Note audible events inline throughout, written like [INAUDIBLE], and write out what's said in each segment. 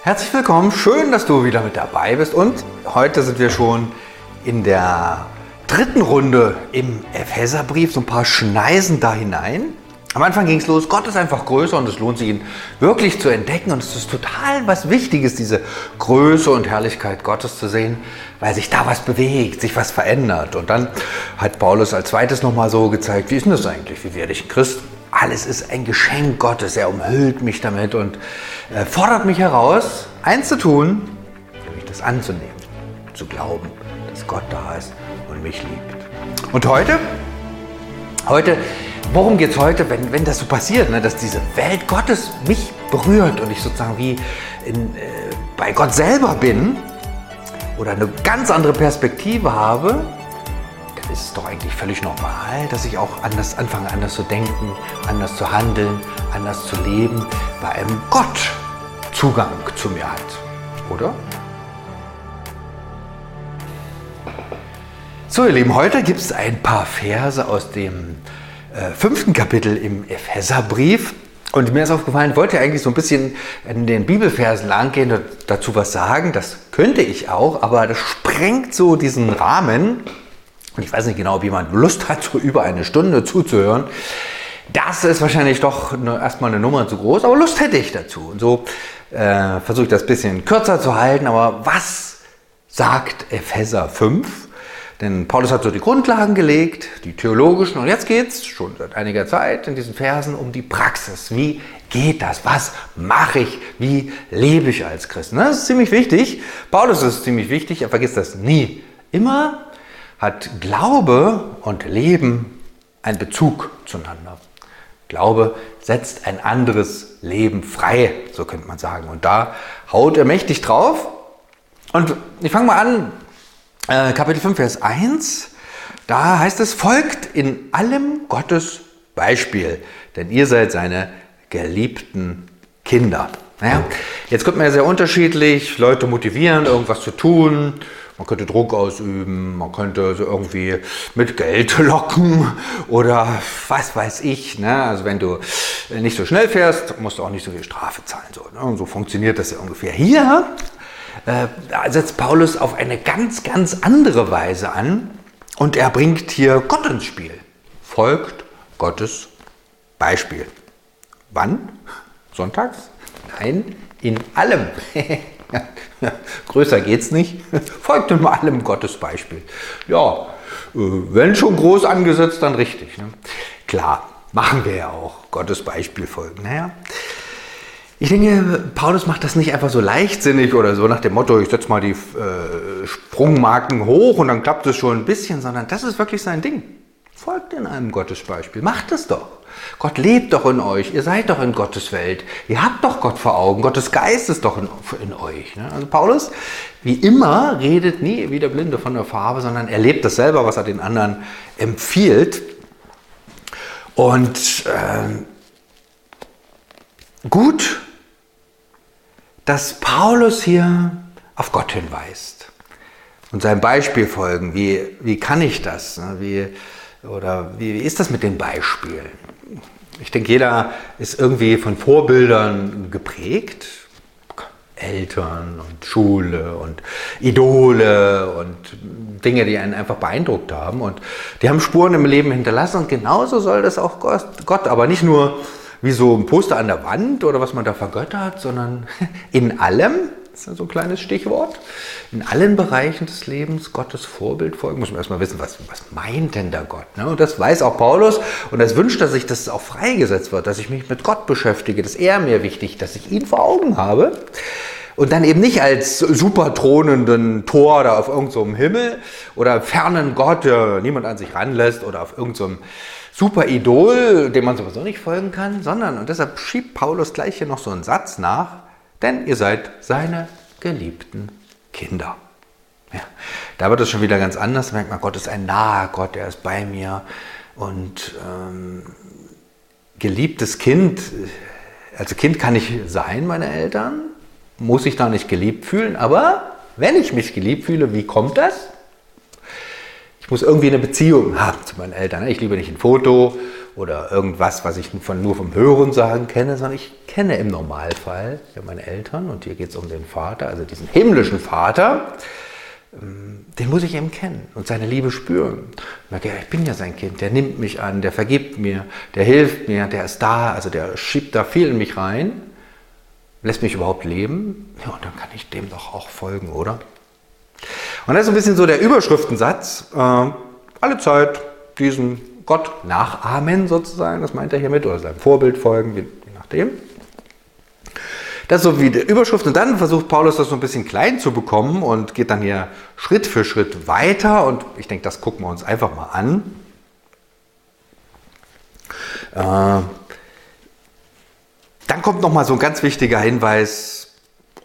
Herzlich willkommen, schön, dass du wieder mit dabei bist und heute sind wir schon in der dritten Runde im Epheserbrief, so ein paar Schneisen da hinein. Am Anfang ging es los, Gott ist einfach größer und es lohnt sich, ihn wirklich zu entdecken. Und es ist total was Wichtiges, diese Größe und Herrlichkeit Gottes zu sehen, weil sich da was bewegt, sich was verändert. Und dann hat Paulus als zweites nochmal so gezeigt, wie ist denn das eigentlich, wie werde ich ein Christ? Alles ist ein Geschenk Gottes, er umhüllt mich damit und äh, fordert mich heraus, eins zu tun, nämlich das anzunehmen, zu glauben, dass Gott da ist und mich liebt. Und heute, heute worum geht es heute, wenn, wenn das so passiert, ne, dass diese Welt Gottes mich berührt und ich sozusagen wie in, äh, bei Gott selber bin oder eine ganz andere Perspektive habe, ist es doch eigentlich völlig normal, dass ich auch anders anfange, anders zu denken, anders zu handeln, anders zu leben, weil einem Gott Zugang zu mir hat, oder? So, ihr Lieben, heute gibt es ein paar Verse aus dem äh, fünften Kapitel im Epheserbrief. Und mir ist aufgefallen, wollte eigentlich so ein bisschen in den Bibelversen langgehen und dazu was sagen. Das könnte ich auch, aber das sprengt so diesen Rahmen. Ich weiß nicht genau, ob jemand Lust hat, so über eine Stunde zuzuhören. Das ist wahrscheinlich doch erstmal eine Nummer zu groß, aber Lust hätte ich dazu. Und so äh, versuche ich das ein bisschen kürzer zu halten. Aber was sagt Epheser 5? Denn Paulus hat so die Grundlagen gelegt, die theologischen, und jetzt geht es schon seit einiger Zeit in diesen Versen um die Praxis. Wie geht das? Was mache ich? Wie lebe ich als Christ? Das ist ziemlich wichtig. Paulus ist ziemlich wichtig, er vergisst das nie. Immer hat Glaube und Leben einen Bezug zueinander. Glaube setzt ein anderes Leben frei, so könnte man sagen. Und da haut er mächtig drauf. Und ich fange mal an äh, Kapitel 5, Vers 1, da heißt es, folgt in allem Gottes Beispiel, denn ihr seid seine geliebten Kinder. Naja, jetzt könnte man ja sehr unterschiedlich Leute motivieren, irgendwas zu tun. Man könnte Druck ausüben, man könnte so irgendwie mit Geld [LAUGHS] locken oder was weiß ich. Ne? Also wenn du nicht so schnell fährst, musst du auch nicht so viel Strafe zahlen. So, ne? So funktioniert das ja ungefähr. Hier äh, setzt Paulus auf eine ganz, ganz andere Weise an und er bringt hier Gott ins Spiel. Folgt Gottes Beispiel. Wann? Sonntags? Nein, in allem. [LAUGHS] [LAUGHS] Größer geht's nicht. [LAUGHS] Folgt in allem Gottes Beispiel. Ja, äh, wenn schon groß angesetzt, dann richtig. Ne? Klar, machen wir ja auch. Gottes Beispiel folgen. Naja, ich denke, Paulus macht das nicht einfach so leichtsinnig oder so nach dem Motto, ich setze mal die äh, Sprungmarken hoch und dann klappt es schon ein bisschen, sondern das ist wirklich sein Ding. Folgt in einem Gottesbeispiel. Macht es doch. Gott lebt doch in euch. Ihr seid doch in Gottes Welt. Ihr habt doch Gott vor Augen. Gottes Geist ist doch in, in euch. Ne? Also Paulus, wie immer, redet nie wie der Blinde von der Farbe, sondern er lebt das selber, was er den anderen empfiehlt. Und äh, gut dass Paulus hier auf Gott hinweist und seinem Beispiel folgen. Wie, wie kann ich das? Ne? Wie, oder wie, ist das mit den Beispielen? Ich denke, jeder ist irgendwie von Vorbildern geprägt. Eltern und Schule und Idole und Dinge, die einen einfach beeindruckt haben. Und die haben Spuren im Leben hinterlassen und genauso soll das auch Gott, aber nicht nur wie so ein Poster an der Wand oder was man da vergöttert, sondern [LAUGHS] in allem, das ist so ein kleines Stichwort, in allen Bereichen des Lebens Gottes Vorbild folgen. Muss man erstmal wissen, was, was meint denn der Gott? Ne? Und das weiß auch Paulus und das wünscht er sich, dass es auch freigesetzt wird, dass ich mich mit Gott beschäftige. Das ist eher mir wichtig, dass ich ihn vor Augen habe. Und dann eben nicht als super thronenden Tor da auf irgendeinem so Himmel oder fernen Gott, der niemand an sich ranlässt oder auf irgendeinem so super Idol, dem man sowieso nicht folgen kann, sondern, und deshalb schiebt Paulus gleich hier noch so einen Satz nach, denn ihr seid seine geliebten Kinder. Ja, da wird es schon wieder ganz anders. Da merkt man, Gott ist ein naher Gott, er ist bei mir. Und ähm, geliebtes Kind, also Kind kann ich sein, meine Eltern, muss ich da nicht geliebt fühlen, aber wenn ich mich geliebt fühle, wie kommt das? Ich muss irgendwie eine Beziehung haben zu meinen Eltern. Ich liebe nicht ein Foto oder irgendwas, was ich von, nur vom Hören sagen kenne, sondern ich kenne im Normalfall ja meine Eltern und hier geht es um den Vater, also diesen himmlischen Vater. Ähm, den muss ich eben kennen und seine Liebe spüren. Ich merke, ich bin ja sein Kind, der nimmt mich an, der vergibt mir, der hilft mir, der ist da, also der schiebt da viel in mich rein, lässt mich überhaupt leben. Ja, und dann kann ich dem doch auch folgen, oder? Und das ist ein bisschen so der Überschriftensatz. Äh, alle Zeit diesen Gott nachahmen sozusagen, das meint er hiermit, oder seinem Vorbild folgen, je nachdem. Das ist so wie die Überschrift. Und dann versucht Paulus das so ein bisschen klein zu bekommen und geht dann hier Schritt für Schritt weiter. Und ich denke, das gucken wir uns einfach mal an. Äh, dann kommt noch mal so ein ganz wichtiger Hinweis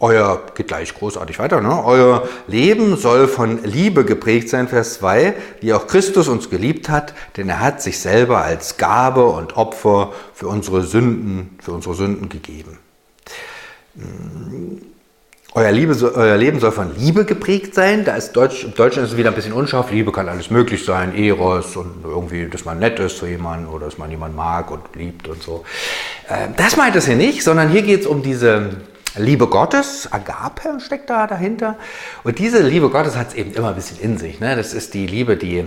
euer, geht gleich großartig weiter, ne? euer Leben soll von Liebe geprägt sein, Vers 2, wie auch Christus uns geliebt hat, denn er hat sich selber als Gabe und Opfer für unsere Sünden, für unsere Sünden gegeben. Euer, Liebe, euer Leben soll von Liebe geprägt sein. Da ist Deutsch, Im Deutschen ist es wieder ein bisschen unscharf. Liebe kann alles möglich sein. Eros und irgendwie, dass man nett ist zu jemandem oder dass man jemanden mag und liebt und so. Ähm, das meint es hier nicht, sondern hier geht es um diese Liebe Gottes, Agape steckt da dahinter. Und diese Liebe Gottes hat es eben immer ein bisschen in sich. Ne? Das ist die Liebe, die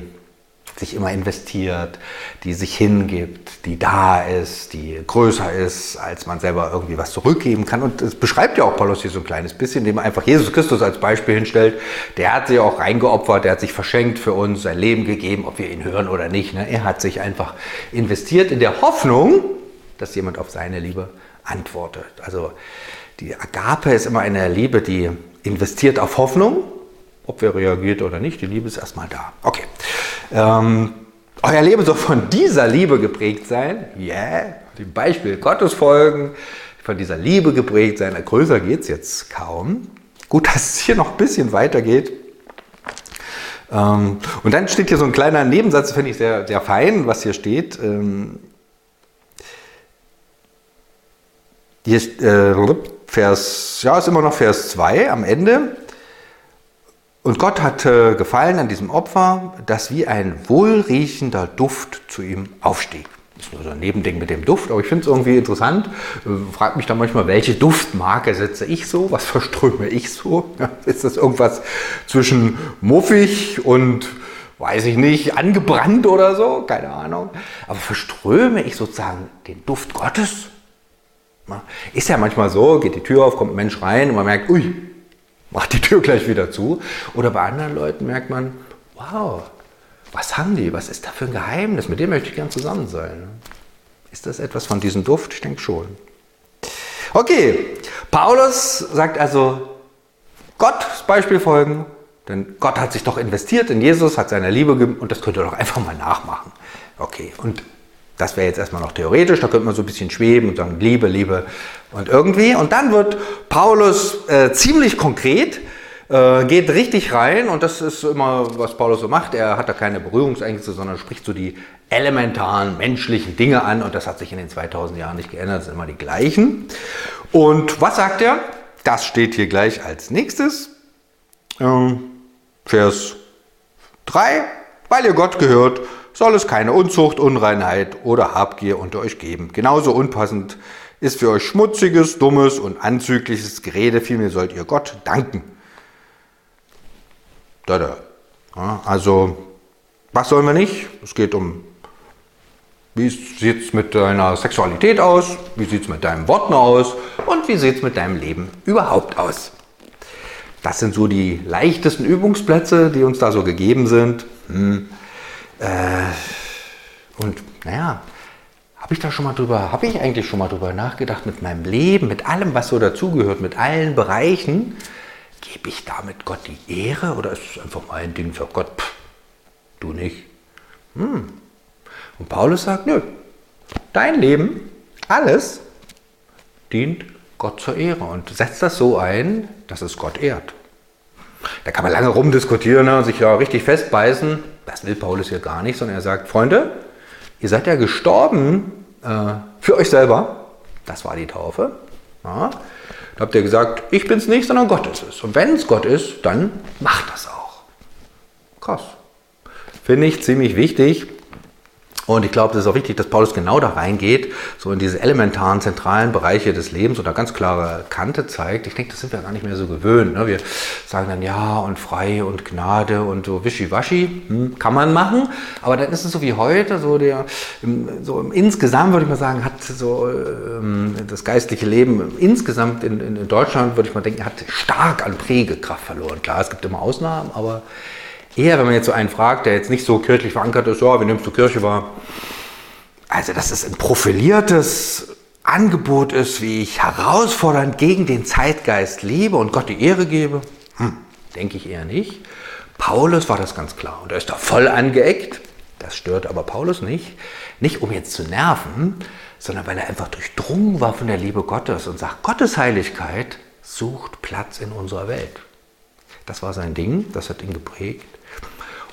sich immer investiert, die sich hingibt, die da ist, die größer ist, als man selber irgendwie was zurückgeben kann. Und das beschreibt ja auch Paulus hier so ein kleines bisschen, indem er einfach Jesus Christus als Beispiel hinstellt. Der hat sich auch reingeopfert, der hat sich verschenkt für uns, sein Leben gegeben, ob wir ihn hören oder nicht. Ne? Er hat sich einfach investiert in der Hoffnung, dass jemand auf seine Liebe antwortet. Also die Agape ist immer eine Liebe, die investiert auf Hoffnung, ob wer reagiert oder nicht. Die Liebe ist erstmal da. Okay. Ähm, euer Leben soll von dieser Liebe geprägt sein. Yeah. Dem Beispiel Gottes folgen, von dieser Liebe geprägt sein. Größer geht es jetzt kaum. Gut, dass es hier noch ein bisschen weitergeht. Ähm, und dann steht hier so ein kleiner Nebensatz, finde ich sehr, sehr fein, was hier steht. Ähm, hier äh, Vers, ja, ist immer noch Vers 2 am Ende. Und Gott hatte gefallen an diesem Opfer, dass wie ein wohlriechender Duft zu ihm aufstieg. Das ist nur so ein Nebending mit dem Duft, aber ich finde es irgendwie interessant. Fragt mich dann manchmal, welche Duftmarke setze ich so? Was verströme ich so? [LAUGHS] Ist das irgendwas zwischen muffig und, weiß ich nicht, angebrannt oder so? Keine Ahnung. Aber verströme ich sozusagen den Duft Gottes? Ist ja manchmal so, geht die Tür auf, kommt ein Mensch rein und man merkt, ui, macht die Tür [LAUGHS] gleich wieder zu. Oder bei anderen Leuten merkt man, wow, was haben die? Was ist da für ein Geheimnis? Mit dem möchte ich gern zusammen sein. Ist das etwas von diesem Duft? Ich denke schon. Okay, Paulus sagt also, Gott Beispiel folgen, denn Gott hat sich doch investiert in Jesus, hat seine Liebe gegeben und das könnt ihr doch einfach mal nachmachen. Okay, und das wäre jetzt erstmal noch theoretisch, da könnte man so ein bisschen schweben und sagen Liebe, Liebe und irgendwie. Und dann wird Paulus äh, ziemlich konkret, äh, geht richtig rein und das ist immer, was Paulus so macht. Er hat da keine Berührungsängste, sondern spricht so die elementaren menschlichen Dinge an und das hat sich in den 2000 Jahren nicht geändert, das sind immer die gleichen. Und was sagt er? Das steht hier gleich als nächstes. Ähm, Vers 3. Weil ihr Gott gehört, soll es keine Unzucht, Unreinheit oder Habgier unter euch geben. Genauso unpassend ist für euch schmutziges, dummes und anzügliches Gerede, vielmehr sollt ihr Gott danken. Da. Ja, also, was sollen wir nicht? Es geht um, wie sieht es mit deiner Sexualität aus? Wie sieht es mit deinen Worten aus? Und wie sieht es mit deinem Leben überhaupt aus? Das sind so die leichtesten Übungsplätze, die uns da so gegeben sind. Hm. Äh, und naja, habe ich da schon mal drüber, habe ich eigentlich schon mal drüber nachgedacht mit meinem Leben, mit allem, was so dazugehört, mit allen Bereichen, gebe ich damit Gott die Ehre oder ist es einfach mein Ding für Gott? Pff, du nicht. Hm. Und Paulus sagt, nö, dein Leben, alles dient Gott zur Ehre und setzt das so ein, dass es Gott ehrt. Da kann man lange rumdiskutieren ne, und sich ja richtig festbeißen. Das will Paulus hier gar nicht, sondern er sagt, Freunde, ihr seid ja gestorben äh, für euch selber. Das war die Taufe. Ja. Da habt ihr gesagt, ich bin es nicht, sondern Gott ist es. Und wenn es Gott ist, dann macht das auch. Krass. Finde ich ziemlich wichtig. Und ich glaube, das ist auch wichtig, dass Paulus genau da reingeht, so in diese elementaren, zentralen Bereiche des Lebens und da ganz klare Kante zeigt. Ich denke, das sind wir gar nicht mehr so gewöhnt. Ne? Wir sagen dann ja und frei und Gnade und so wischiwaschi, hm, kann man machen. Aber dann ist es so wie heute, so der, so insgesamt würde ich mal sagen, hat so ähm, das geistliche Leben insgesamt in, in Deutschland, würde ich mal denken, hat stark an Prägekraft verloren. Klar, es gibt immer Ausnahmen, aber Eher, wenn man jetzt so einen fragt, der jetzt nicht so kirchlich verankert ist, ja, wie nimmst du Kirche wahr? Also, dass es ein profiliertes Angebot ist, wie ich herausfordernd gegen den Zeitgeist lebe und Gott die Ehre gebe, hm, denke ich eher nicht. Paulus war das ganz klar und er ist da voll angeeckt. Das stört aber Paulus nicht. Nicht um jetzt zu nerven, sondern weil er einfach durchdrungen war von der Liebe Gottes und sagt, Gottes Heiligkeit sucht Platz in unserer Welt. Das war sein Ding, das hat ihn geprägt.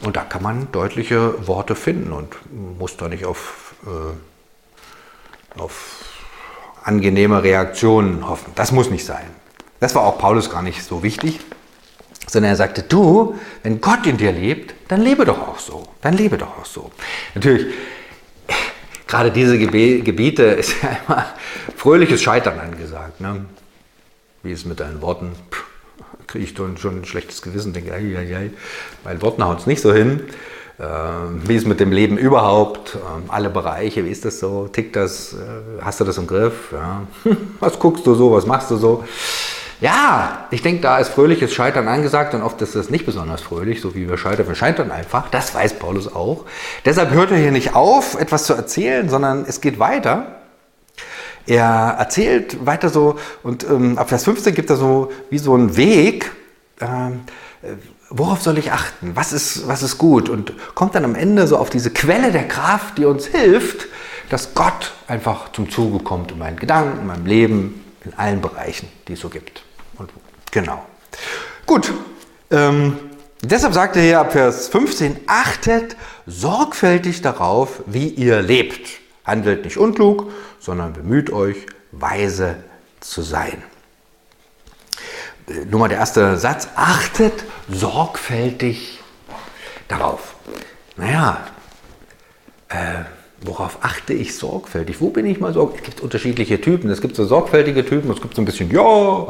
Und da kann man deutliche Worte finden und muss da nicht auf, äh, auf angenehme Reaktionen hoffen. Das muss nicht sein. Das war auch Paulus gar nicht so wichtig, sondern er sagte, du, wenn Gott in dir lebt, dann lebe doch auch so. Dann lebe doch auch so. Natürlich, gerade diese Gebiete ist [LAUGHS] ja immer fröhliches Scheitern angesagt. Ne? Wie es mit deinen Worten, pff, kriege ich dann schon ein schlechtes Gewissen, denke, ei, ei, ei, mein Worten haut es nicht so hin. Ähm, wie ist mit dem Leben überhaupt? Ähm, alle Bereiche, wie ist das so? Tickt das? Äh, hast du das im Griff? Ja. [LAUGHS] Was guckst du so? Was machst du so? Ja, ich denke, da ist fröhliches Scheitern angesagt und oft ist das nicht besonders fröhlich, so wie wir scheitern. Wir scheitern einfach, das weiß Paulus auch. Deshalb hört er hier nicht auf, etwas zu erzählen, sondern es geht weiter. Er erzählt weiter so und ähm, ab Vers 15 gibt er so wie so einen Weg, ähm, äh, worauf soll ich achten, was ist, was ist gut und kommt dann am Ende so auf diese Quelle der Kraft, die uns hilft, dass Gott einfach zum Zuge kommt in meinen Gedanken, in meinem Leben, in allen Bereichen, die es so gibt. Und genau. Gut. Ähm, deshalb sagt er hier ab Vers 15, achtet sorgfältig darauf, wie ihr lebt. Handelt nicht unklug, sondern bemüht euch, weise zu sein. Nur mal der erste Satz. Achtet sorgfältig darauf. Naja, äh, worauf achte ich sorgfältig? Wo bin ich mal sorgfältig? Es gibt unterschiedliche Typen. Es gibt so sorgfältige Typen, es gibt so ein bisschen, ja,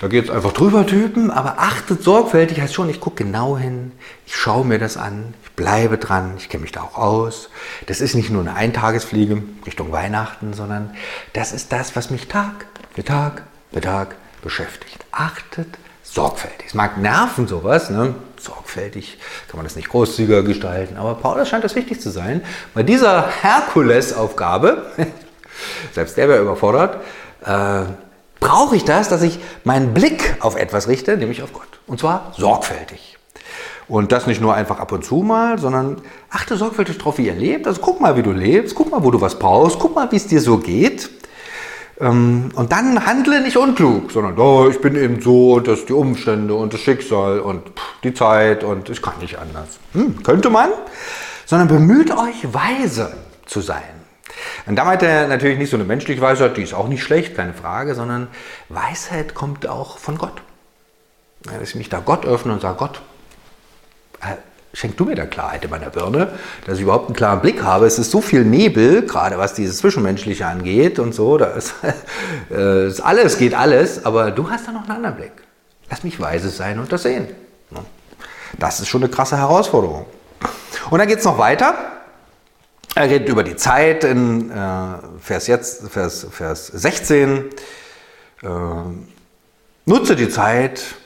da geht es einfach drüber Typen, aber achtet sorgfältig heißt schon, ich gucke genau hin, ich schaue mir das an, ich bleibe dran, ich kenne mich da auch aus. Das ist nicht nur eine Eintagesfliege Richtung Weihnachten, sondern das ist das, was mich Tag für Tag für Tag beschäftigt. Achtet sorgfältig. Es mag nerven sowas, ne? sorgfältig kann man das nicht großzügiger gestalten, aber Paulus scheint das wichtig zu sein. Bei dieser Herkulesaufgabe, [LAUGHS] selbst der wäre überfordert, äh, brauche ich das, dass ich meinen Blick auf etwas richte, nämlich auf Gott. Und zwar sorgfältig. Und das nicht nur einfach ab und zu mal, sondern achte sorgfältig darauf, wie ihr lebt. Also guck mal, wie du lebst, guck mal, wo du was brauchst, guck mal, wie es dir so geht. Ähm, und dann handle nicht unklug, sondern oh, ich bin eben so und das die Umstände und das Schicksal und die Zeit und ich kann nicht anders. Hm, könnte man, sondern bemüht euch, weise zu sein. Und da meint er natürlich nicht so eine menschliche Weisheit, die ist auch nicht schlecht, keine Frage, sondern Weisheit kommt auch von Gott. Ja, dass ich mich da Gott öffne und sage, Gott, äh, schenk du mir da Klarheit in meiner Birne, dass ich überhaupt einen klaren Blick habe. Es ist so viel Nebel, gerade was dieses Zwischenmenschliche angeht und so, da ist, [LAUGHS] äh, ist alles, geht alles, aber du hast da noch einen anderen Blick. Lass mich weise sein und das sehen. Das ist schon eine krasse Herausforderung. Und dann geht es noch weiter. Er redet über die Zeit in äh, Vers, jetzt, Vers, Vers 16. Äh, nutze die Zeit.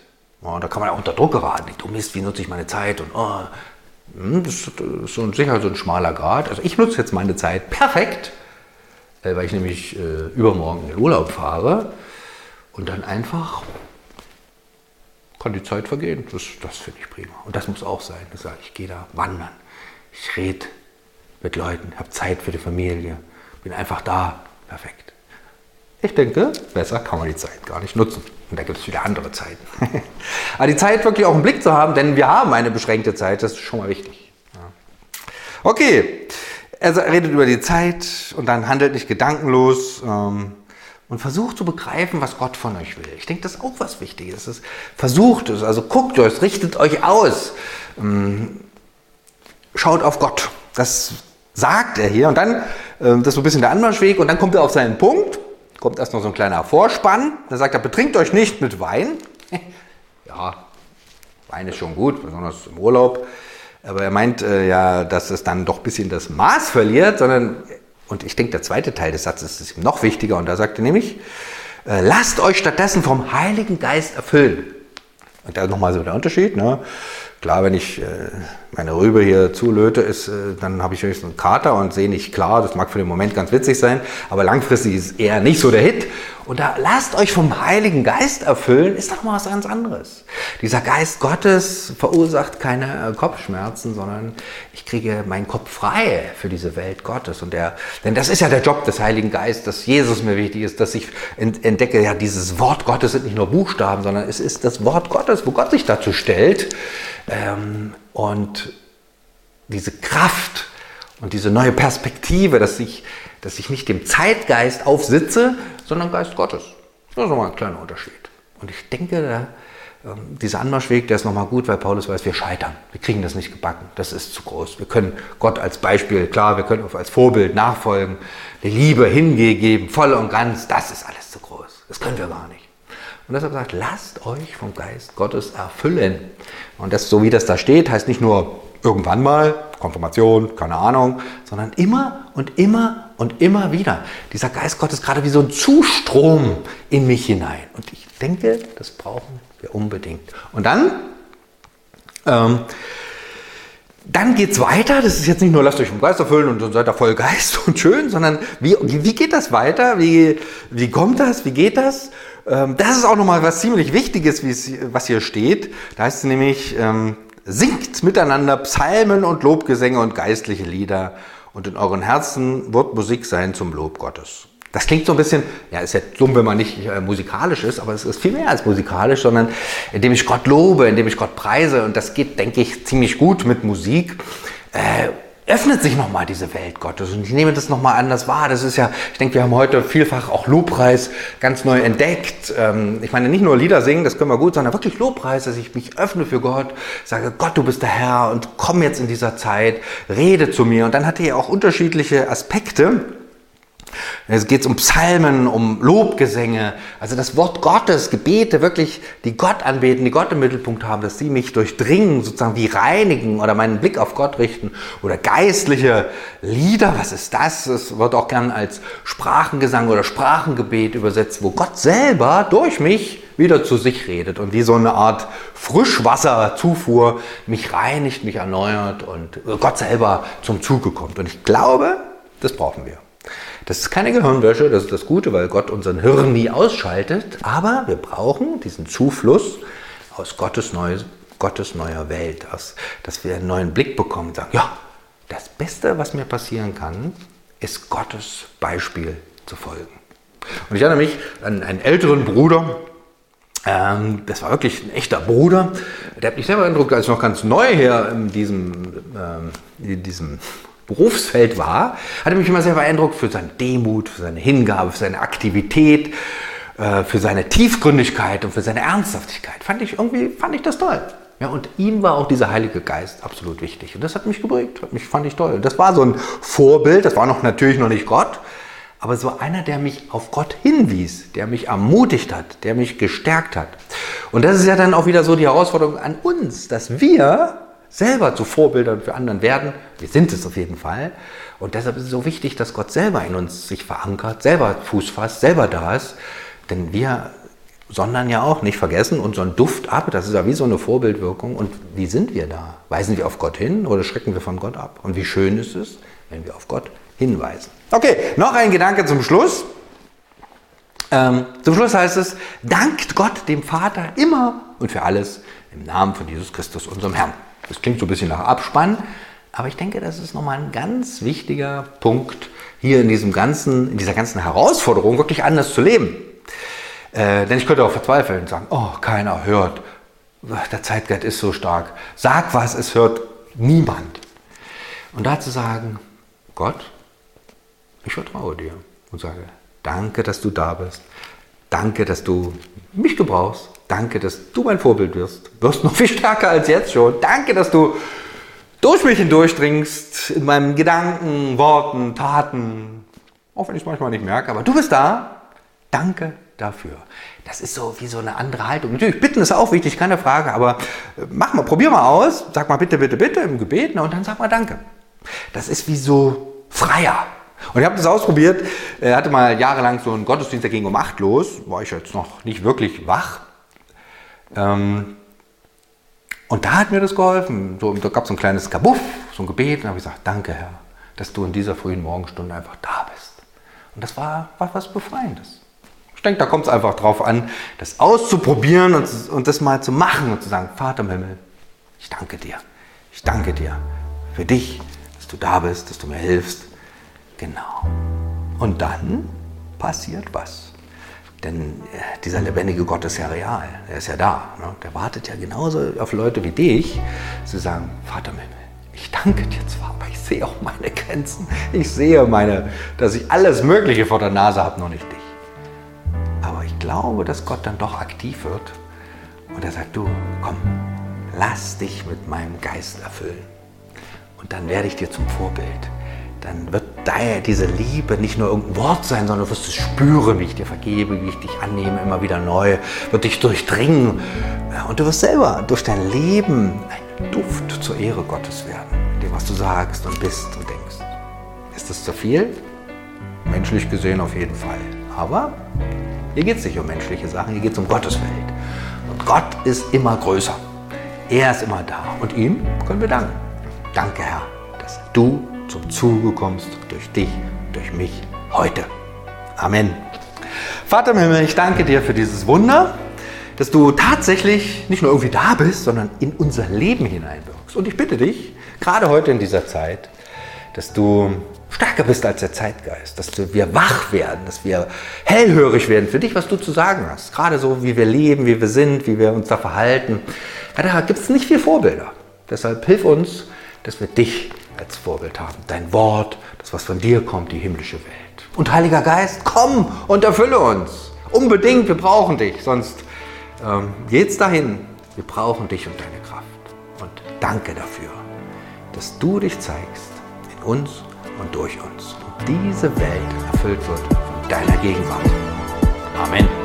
Oh, da kann man auch unter Druck geraten. Du Mist, wie nutze ich meine Zeit? Und oh, hm, das ist so, sicher so ein schmaler Grad. Also ich nutze jetzt meine Zeit perfekt, äh, weil ich nämlich äh, übermorgen in den Urlaub fahre. Und dann einfach kann die Zeit vergehen. Das, das finde ich prima. Und das muss auch sein. Das sage ich, ich gehe da wandern. Ich rede mit Leuten, habe Zeit für die Familie, bin einfach da. Perfekt. Ich denke, besser kann man die Zeit gar nicht nutzen. Und da gibt es wieder andere Zeiten. [LAUGHS] Aber die Zeit wirklich auch im Blick zu haben, denn wir haben eine beschränkte Zeit, das ist schon mal wichtig. Okay, er redet über die Zeit und dann handelt nicht gedankenlos ähm, und versucht zu begreifen, was Gott von euch will. Ich denke, das ist auch was Wichtiges. Ist, versucht es, also guckt euch, richtet euch aus. Ähm, schaut auf Gott. Das sagt er hier. Und dann, äh, das ist so ein bisschen der Anmarschweg, und dann kommt er auf seinen Punkt, kommt erst noch so ein kleiner Vorspann. Dann sagt er, betrinkt euch nicht mit Wein. [LAUGHS] ja, Wein ist schon gut, besonders im Urlaub. Aber er meint äh, ja, dass es dann doch ein bisschen das Maß verliert, sondern, und ich denke, der zweite Teil des Satzes ist ihm noch wichtiger, und da sagt er nämlich, äh, lasst euch stattdessen vom Heiligen Geist erfüllen. Und da nochmal so der Unterschied. Ne? Klar, wenn ich äh, meine Rübe hier zulöte, ist, äh, dann habe ich höchstens einen Kater und sehe nicht klar. Das mag für den Moment ganz witzig sein, aber langfristig ist eher nicht so der Hit. Und da lasst euch vom Heiligen Geist erfüllen, ist doch mal was ganz anderes. Dieser Geist Gottes verursacht keine äh, Kopfschmerzen, sondern ich kriege meinen Kopf frei für diese Welt Gottes. Und der, denn das ist ja der Job des Heiligen Geistes, dass Jesus mir wichtig ist, dass ich entdecke, ja, dieses Wort Gottes sind nicht nur Buchstaben, sondern es ist das Wort Gottes, wo Gott sich dazu stellt. Ähm, und diese Kraft und diese neue Perspektive, dass ich, dass ich nicht dem Zeitgeist aufsitze, sondern Geist Gottes. Das ist nochmal ein kleiner Unterschied. Und ich denke, ähm, dieser Anmarschweg, der ist nochmal gut, weil Paulus weiß, wir scheitern. Wir kriegen das nicht gebacken. Das ist zu groß. Wir können Gott als Beispiel, klar, wir können als Vorbild nachfolgen, die Liebe hingegeben, voll und ganz. Das ist alles zu groß. Das können wir gar nicht. Und deshalb sagt, lasst euch vom Geist Gottes erfüllen. Und das, so wie das da steht, heißt nicht nur irgendwann mal, Konfirmation, keine Ahnung, sondern immer und immer und immer wieder. Dieser Geist Gottes gerade wie so ein Zustrom in mich hinein. Und ich denke, das brauchen wir unbedingt. Und dann, ähm, dann geht es weiter. Das ist jetzt nicht nur, lasst euch vom Geist erfüllen und dann seid ihr voll Geist [LAUGHS] und schön, sondern wie, wie geht das weiter? Wie, wie kommt das? Wie geht das? Ähm, das ist auch nochmal was ziemlich Wichtiges, was hier steht. Da heißt es nämlich, ähm, singt miteinander Psalmen und Lobgesänge und geistliche Lieder und in euren Herzen wird Musik sein zum Lob Gottes. Das klingt so ein bisschen, ja, ist ja dumm, wenn man nicht äh, musikalisch ist, aber es ist viel mehr als musikalisch, sondern indem ich Gott lobe, indem ich Gott preise und das geht, denke ich, ziemlich gut mit Musik. Äh, öffnet sich nochmal diese Welt Gottes. Und ich nehme das nochmal anders wahr. Das ist ja, ich denke, wir haben heute vielfach auch Lobpreis ganz neu entdeckt. Ähm, ich meine, nicht nur Lieder singen, das können wir gut, sondern wirklich Lobpreis, dass ich mich öffne für Gott, sage, Gott, du bist der Herr und komm jetzt in dieser Zeit, rede zu mir. Und dann hat er auch unterschiedliche Aspekte. Es geht um Psalmen, um Lobgesänge, also das Wort Gottes, Gebete wirklich, die Gott anbeten, die Gott im Mittelpunkt haben, dass sie mich durchdringen, sozusagen wie reinigen oder meinen Blick auf Gott richten oder geistliche Lieder, was ist das? Es wird auch gern als Sprachengesang oder Sprachengebet übersetzt, wo Gott selber durch mich wieder zu sich redet und wie so eine Art Frischwasserzufuhr mich reinigt, mich erneuert und Gott selber zum Zuge kommt. Und ich glaube, das brauchen wir. Das ist keine Gehirnwäsche, das ist das Gute, weil Gott unseren Hirn nie ausschaltet. Aber wir brauchen diesen Zufluss aus Gottes, neu, Gottes neuer Welt, aus, dass wir einen neuen Blick bekommen und sagen, ja, das Beste, was mir passieren kann, ist Gottes Beispiel zu folgen. Und ich erinnere mich an einen älteren Bruder, ähm, das war wirklich ein echter Bruder. Der hat mich selber beeindruckt, als ich noch ganz neu hier in diesem, ähm, in diesem Berufsfeld war, hat er mich immer sehr beeindruckt für seine Demut, für seine Hingabe, für seine Aktivität, äh, für seine Tiefgründigkeit und für seine Ernsthaftigkeit. Fand ich irgendwie, fand ich das toll. Ja, und ihm war auch dieser Heilige Geist absolut wichtig. Und das hat mich geprägt, hat mich, fand ich toll. Das war so ein Vorbild, das war noch natürlich noch nicht Gott, aber so einer, der mich auf Gott hinwies, der mich ermutigt hat, der mich gestärkt hat. Und das ist ja dann auch wieder so die Herausforderung an uns, dass wir selber zu Vorbildern für anderen werden. Wir sind es auf jeden Fall. Und deshalb ist es so wichtig, dass Gott selber in uns sich verankert, selber Fuß fasst, selber da ist. Denn wir sondern ja auch nicht vergessen unseren Duft ab. Das ist ja wie so eine Vorbildwirkung. Und wie sind wir da? Weisen wir auf Gott hin oder schrecken wir von Gott ab? Und wie schön ist es, wenn wir auf Gott hinweisen? Okay, noch ein Gedanke zum Schluss. Ähm, zum Schluss heißt es, dankt Gott dem Vater immer und für alles im Namen von Jesus Christus, unserem Herrn. Das klingt so ein bisschen nach Abspann, aber ich denke, das ist nochmal ein ganz wichtiger Punkt, hier in, diesem ganzen, in dieser ganzen Herausforderung wirklich anders zu leben. Äh, denn ich könnte auch verzweifeln und sagen, oh, keiner hört. Der Zeitgeist ist so stark. Sag was, es hört niemand. Und da zu sagen, Gott, ich vertraue dir und sage, danke, dass du da bist. Danke, dass du mich gebrauchst. Danke, dass du mein Vorbild wirst. Wirst noch viel stärker als jetzt schon. Danke, dass du durch mich hindurchdringst, in meinen Gedanken, Worten, Taten, auch wenn ich es manchmal nicht merke, aber du bist da. Danke dafür. Das ist so wie so eine andere Haltung. Natürlich, bitten ist auch wichtig, keine Frage, aber äh, mach mal, probier mal aus, sag mal bitte, bitte, bitte im Gebet und dann sag mal Danke. Das ist wie so freier. Und ich habe das ausprobiert, hatte mal jahrelang so einen Gottesdienst, der ging um acht los, war ich jetzt noch nicht wirklich wach. Ähm, und da hat mir das geholfen. So, da gab es so ein kleines Kabuff, so ein Gebet, und habe ich gesagt, danke Herr, dass du in dieser frühen Morgenstunde einfach da bist. Und das war, war was Befreiendes. Ich denke, da kommt es einfach drauf an, das auszuprobieren und, und das mal zu machen und zu sagen, Vater im Himmel, ich danke dir. Ich danke dir für dich, dass du da bist, dass du mir hilfst. Genau. Und dann passiert was. Denn äh, dieser lebendige Gott ist ja real, er ist ja da. Ne? Der wartet ja genauso auf Leute wie dich, zu sagen, Vater im ich danke dir zwar, aber ich sehe auch meine Grenzen. Ich sehe meine, dass ich alles Mögliche vor der Nase habe, nur nicht dich. Aber ich glaube, dass Gott dann doch aktiv wird und er sagt, du, komm, lass dich mit meinem Geist erfüllen. Und dann werde ich dir zum Vorbild dann wird daher diese Liebe nicht nur irgendein Wort sein, sondern du wirst es spüren, wie ich dir vergebe, wie ich dich annehme, immer wieder neu, wird dich durchdringen. Und du wirst selber durch dein Leben ein Duft zur Ehre Gottes werden, in dem, was du sagst und bist und denkst. Ist das zu viel? Menschlich gesehen auf jeden Fall. Aber hier geht es nicht um menschliche Sachen, hier geht es um Gottes Welt. Und Gott ist immer größer. Er ist immer da. Und ihm können wir danken. Danke, Herr, dass du zum Zuge kommst durch dich, durch mich heute. Amen. Vater im Himmel, ich danke dir für dieses Wunder, dass du tatsächlich nicht nur irgendwie da bist, sondern in unser Leben hineinwirkst. Und ich bitte dich, gerade heute in dieser Zeit, dass du stärker bist als der Zeitgeist, dass wir wach werden, dass wir hellhörig werden für dich, was du zu sagen hast. Gerade so, wie wir leben, wie wir sind, wie wir uns da verhalten. Ja, da gibt es nicht viel Vorbilder. Deshalb hilf uns, dass wir dich als Vorbild haben. Dein Wort, das was von dir kommt, die himmlische Welt. Und Heiliger Geist, komm und erfülle uns. Unbedingt, wir brauchen dich, sonst ähm, geht's dahin. Wir brauchen dich und deine Kraft. Und danke dafür, dass du dich zeigst in uns und durch uns. Und diese Welt erfüllt wird von deiner Gegenwart. Amen.